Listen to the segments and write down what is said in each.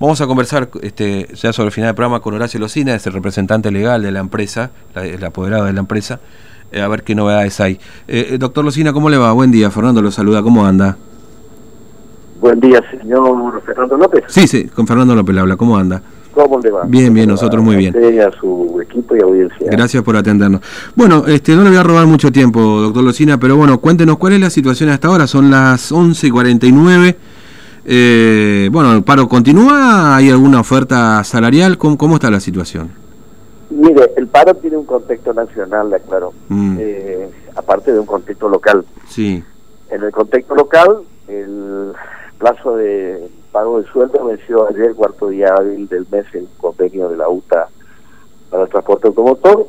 Vamos a conversar este, ya sobre el final del programa con Horacio Locina, es el representante legal de la empresa, el apoderado de la empresa, eh, a ver qué novedades hay. Eh, doctor Locina, ¿cómo le va? Buen día, Fernando lo saluda, ¿cómo anda? Buen día, señor Fernando López. Sí, sí, con Fernando López le habla, ¿cómo anda? ¿Cómo le va? Bien, bien, nosotros muy bien. A su equipo y audiencia. Gracias por atendernos. Bueno, este, no le voy a robar mucho tiempo, doctor Locina, pero bueno, cuéntenos cuál es la situación hasta ahora. Son las 11.49. Eh, bueno, ¿el paro continúa? ¿Hay alguna oferta salarial? ¿Cómo, cómo está la situación? Mire, el paro tiene un contexto nacional, claro, mm. eh, aparte de un contexto local. Sí. En el contexto local, el plazo de pago de sueldo venció ayer, cuarto día hábil del mes, el convenio de la UTA para el transporte automotor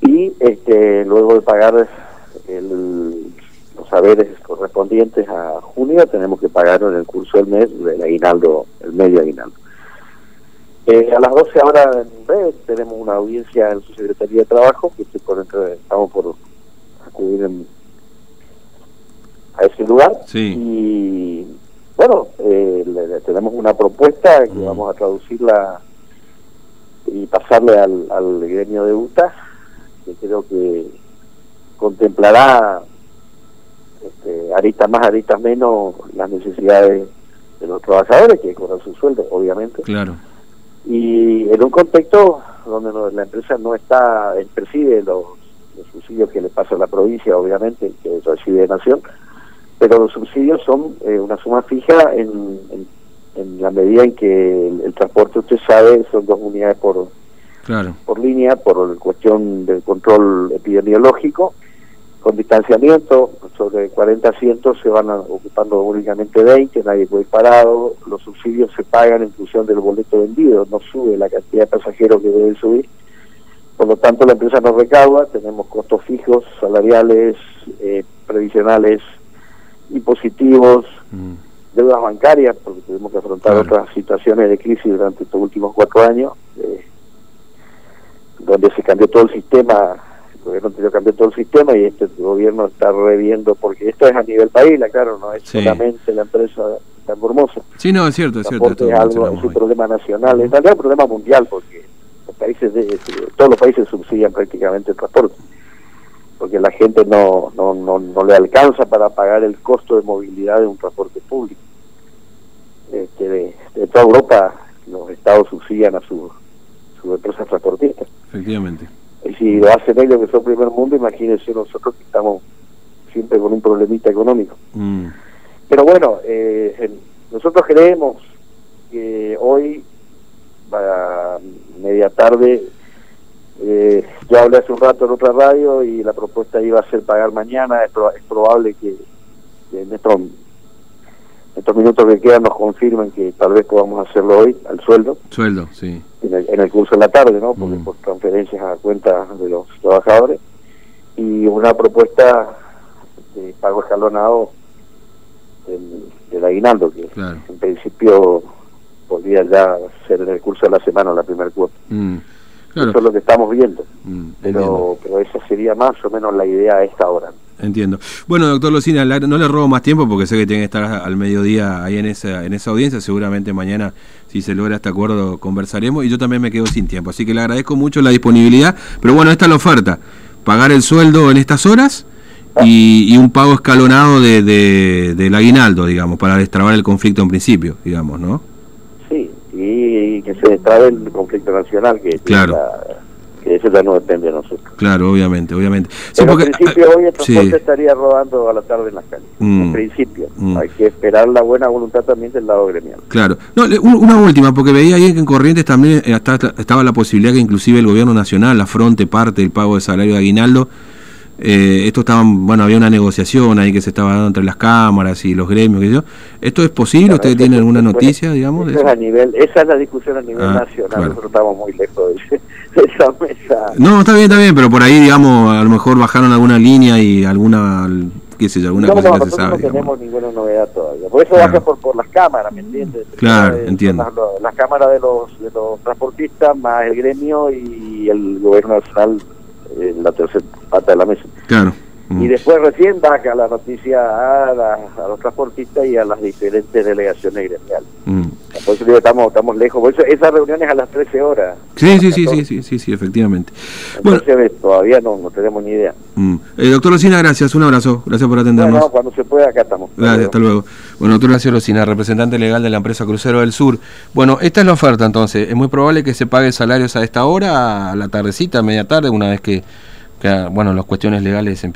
y este luego de pagar los saberes correspondientes a junio tenemos que pagar en el curso del mes el aguinaldo, el medio aguinaldo. Eh, a las 12 horas en breve tenemos una audiencia en su Secretaría de Trabajo, que estoy por estamos por acudir a ese lugar. Y bueno, eh, tenemos una propuesta que mm. vamos a traducirla y pasarle al, al gremio de UTA, que creo que contemplará este, aristas más, aristas menos, las necesidades de los trabajadores, que cobran su sueldo, obviamente. Claro. Y en un contexto donde la empresa no está, percibe los, los subsidios que le pasa a la provincia, obviamente, que recibe de Nación, pero los subsidios son eh, una suma fija en, en, la medida en que el, transporte, usted sabe, son dos unidades por, por línea, por cuestión del control epidemiológico, con distanciamiento, sobre 40 asientos se van ocupando únicamente 20, nadie puede ir parado, los subsidios se pagan en función del boleto vendido, no sube la cantidad de pasajeros que deben subir, por lo tanto la empresa no recauda, tenemos costos fijos, salariales, eh, previsionales, impositivos, mm. deudas bancarias, porque tuvimos que afrontar otras situaciones de crisis durante estos últimos cuatro años, eh, donde se cambió todo el sistema, gobierno anterior cambió todo el sistema y este gobierno está reviendo, porque esto es a nivel país, claro, no es solamente la empresa tan Formosa. Sí, no, es cierto, es cierto. Es, algo, es un problema nacional, es un problema mundial, porque los países de, todos los países subsidian prácticamente el transporte porque la gente no, no, no, no le alcanza para pagar el costo de movilidad de un transporte público. Este, de, toda Europa los estados subsidian a sus su empresas transportistas. Efectivamente. Y si lo hacen ellos que son primer mundo, imagínense nosotros que estamos siempre con un problemita económico. Mm. Pero bueno, eh, nosotros creemos que hoy, a media tarde, eh, yo hablé hace un rato en otra radio y la propuesta iba a ser pagar mañana. Es, probable que, en, estos, minutos que quedan nos confirmen que tal vez podamos hacerlo hoy al sueldo. Sueldo, sí. En el, curso de la tarde, ¿no? Porque mm. por transferencias a cuenta de los trabajadores. Y una propuesta de pago escalonado del, aguinaldo, que en principio podría ya ser en el curso de la semana la primera cuota. Mm. Eso es lo que estamos viendo. Mm, pero, pero esa sería más o menos la idea a esta hora. Entiendo. Bueno, doctor Lucina, no le robo más tiempo porque sé que tiene que estar al mediodía ahí en esa, en esa audiencia. Seguramente mañana, si se logra este acuerdo, conversaremos. Y yo también me quedo sin tiempo. Así que le agradezco mucho la disponibilidad. Pero bueno, esta es la oferta. Pagar el sueldo en estas horas y, un pago escalonado de, de, del aguinaldo, digamos, para destrabar el conflicto en principio, digamos, ¿no? y que se destrabe el conflicto nacional que claro. Que eso ya no depende de nosotros. Claro, obviamente, obviamente. en principio hoy el transporte estaría rodando a la tarde en las calles. En mm. principio. Mm. Hay que esperar la buena voluntad también del lado gremial. Claro. No, una última, porque veía ahí que en Corrientes también eh, estaba la posibilidad que inclusive el gobierno nacional afronte parte del pago de salario de aguinaldo eh, esto estaban, bueno, había una negociación ahí que se estaba dando entre las cámaras y los gremios. Que yo. ¿Esto es posible? ¿Ustedes tienen alguna noticia, digamos? a nivel, esa es la discusión a nivel ah, nacional. Nosotros estamos muy lejos de, esa mesa. No, está bien, está bien, pero por ahí, digamos, a lo mejor bajaron alguna línea y alguna qué sé yo, alguna cosa que se sabe. No tenemos ninguna novedad todavía. Por eso baja por, por las cámaras, ¿me entiendes? Claro, entiendo. Las, cámaras de los, de los transportistas, más el gremio y el gobierno nacional en la tercera pata de la mesa. Claro. Y después recién baja la noticia a, a, los transportistas y a las diferentes delegaciones gremiales. Mm. Por eso digo, estamos, estamos lejos. Por eso esas reuniones a las 13 horas. Sí, sí, sí, sí, sí, sí, sí, efectivamente. Entonces bueno, todavía no, no tenemos ni idea. Mm. Eh, doctor Locina, gracias, un abrazo, gracias por atendernos. Bueno, cuando se pueda, acá estamos. Gracias, hasta luego. Bueno, doctor Horacio Locina, representante legal de la empresa Crucero del Sur. Bueno, esta es la oferta entonces. Es muy probable que se pague salarios a esta hora, a la tardecita, a media tarde, una vez que, que bueno, las cuestiones legales empiezan.